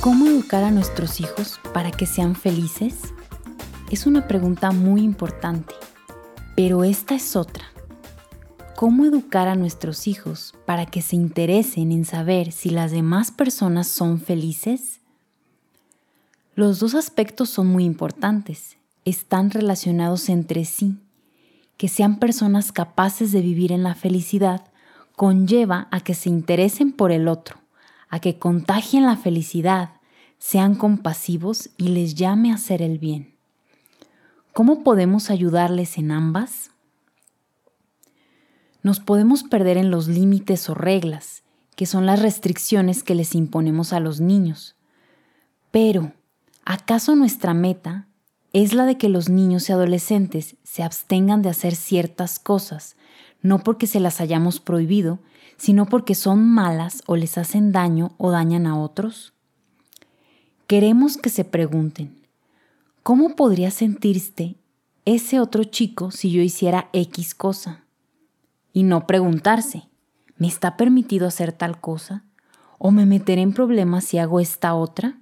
¿Cómo educar a nuestros hijos para que sean felices? Es una pregunta muy importante, pero esta es otra. ¿Cómo educar a nuestros hijos para que se interesen en saber si las demás personas son felices? Los dos aspectos son muy importantes, están relacionados entre sí. Que sean personas capaces de vivir en la felicidad conlleva a que se interesen por el otro, a que contagien la felicidad, sean compasivos y les llame a hacer el bien. ¿Cómo podemos ayudarles en ambas? Nos podemos perder en los límites o reglas, que son las restricciones que les imponemos a los niños. Pero, ¿Acaso nuestra meta es la de que los niños y adolescentes se abstengan de hacer ciertas cosas, no porque se las hayamos prohibido, sino porque son malas o les hacen daño o dañan a otros? Queremos que se pregunten, ¿cómo podría sentirse ese otro chico si yo hiciera X cosa? Y no preguntarse, ¿me está permitido hacer tal cosa? ¿O me meteré en problemas si hago esta otra?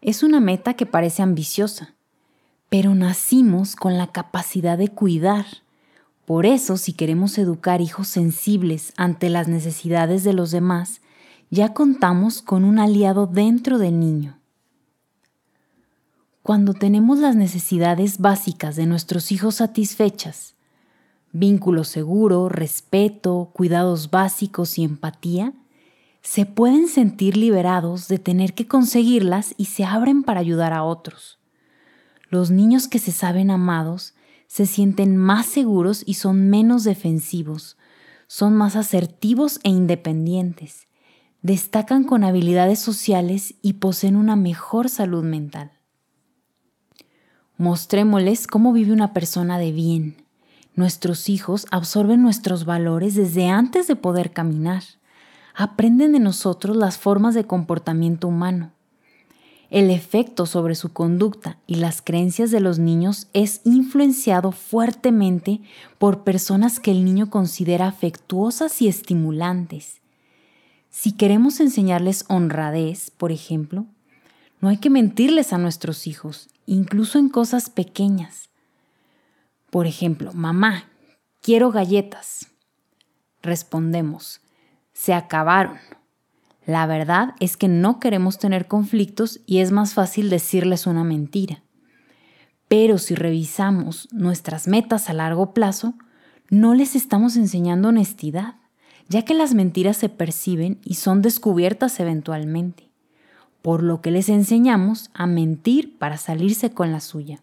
Es una meta que parece ambiciosa, pero nacimos con la capacidad de cuidar. Por eso, si queremos educar hijos sensibles ante las necesidades de los demás, ya contamos con un aliado dentro del niño. Cuando tenemos las necesidades básicas de nuestros hijos satisfechas, vínculo seguro, respeto, cuidados básicos y empatía, se pueden sentir liberados de tener que conseguirlas y se abren para ayudar a otros. Los niños que se saben amados se sienten más seguros y son menos defensivos, son más asertivos e independientes, destacan con habilidades sociales y poseen una mejor salud mental. Mostrémosles cómo vive una persona de bien. Nuestros hijos absorben nuestros valores desde antes de poder caminar aprenden de nosotros las formas de comportamiento humano. El efecto sobre su conducta y las creencias de los niños es influenciado fuertemente por personas que el niño considera afectuosas y estimulantes. Si queremos enseñarles honradez, por ejemplo, no hay que mentirles a nuestros hijos, incluso en cosas pequeñas. Por ejemplo, mamá, quiero galletas. Respondemos, se acabaron. La verdad es que no queremos tener conflictos y es más fácil decirles una mentira. Pero si revisamos nuestras metas a largo plazo, no les estamos enseñando honestidad, ya que las mentiras se perciben y son descubiertas eventualmente, por lo que les enseñamos a mentir para salirse con la suya.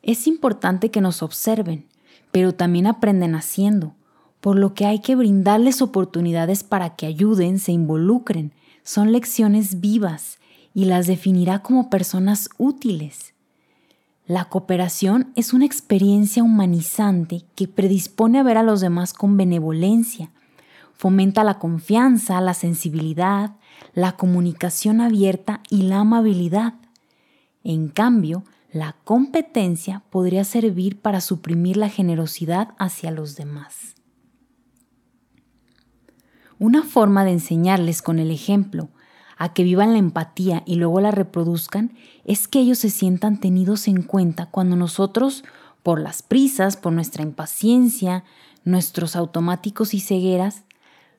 Es importante que nos observen, pero también aprenden haciendo, por lo que hay que brindarles oportunidades para que ayuden, se involucren. Son lecciones vivas y las definirá como personas útiles. La cooperación es una experiencia humanizante que predispone a ver a los demás con benevolencia, fomenta la confianza, la sensibilidad, la comunicación abierta y la amabilidad. En cambio, la competencia podría servir para suprimir la generosidad hacia los demás. Una forma de enseñarles con el ejemplo a que vivan la empatía y luego la reproduzcan es que ellos se sientan tenidos en cuenta cuando nosotros, por las prisas, por nuestra impaciencia, nuestros automáticos y cegueras,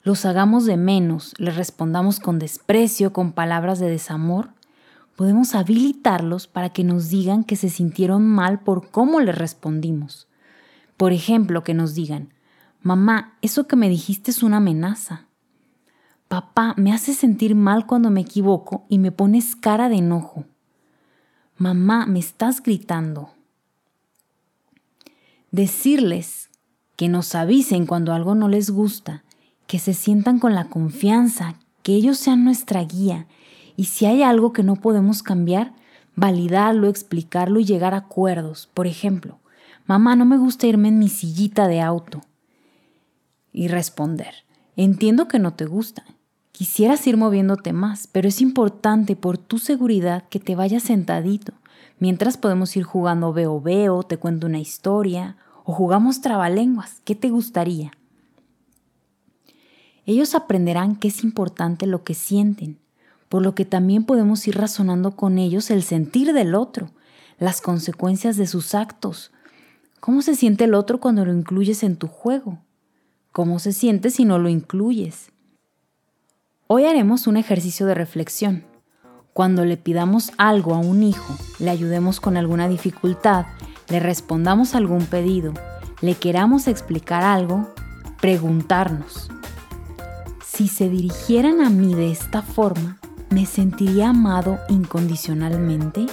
los hagamos de menos, les respondamos con desprecio, con palabras de desamor, podemos habilitarlos para que nos digan que se sintieron mal por cómo les respondimos. Por ejemplo, que nos digan, mamá, eso que me dijiste es una amenaza. Papá, me hace sentir mal cuando me equivoco y me pones cara de enojo. Mamá, me estás gritando. Decirles que nos avisen cuando algo no les gusta, que se sientan con la confianza, que ellos sean nuestra guía y si hay algo que no podemos cambiar, validarlo, explicarlo y llegar a acuerdos. Por ejemplo, mamá, no me gusta irme en mi sillita de auto. Y responder, entiendo que no te gusta, Quisieras ir moviéndote más, pero es importante por tu seguridad que te vayas sentadito. Mientras podemos ir jugando veo veo, te cuento una historia o jugamos trabalenguas. ¿Qué te gustaría? Ellos aprenderán que es importante lo que sienten, por lo que también podemos ir razonando con ellos el sentir del otro, las consecuencias de sus actos. ¿Cómo se siente el otro cuando lo incluyes en tu juego? ¿Cómo se siente si no lo incluyes? Hoy haremos un ejercicio de reflexión. Cuando le pidamos algo a un hijo, le ayudemos con alguna dificultad, le respondamos algún pedido, le queramos explicar algo, preguntarnos, si se dirigieran a mí de esta forma, ¿me sentiría amado incondicionalmente?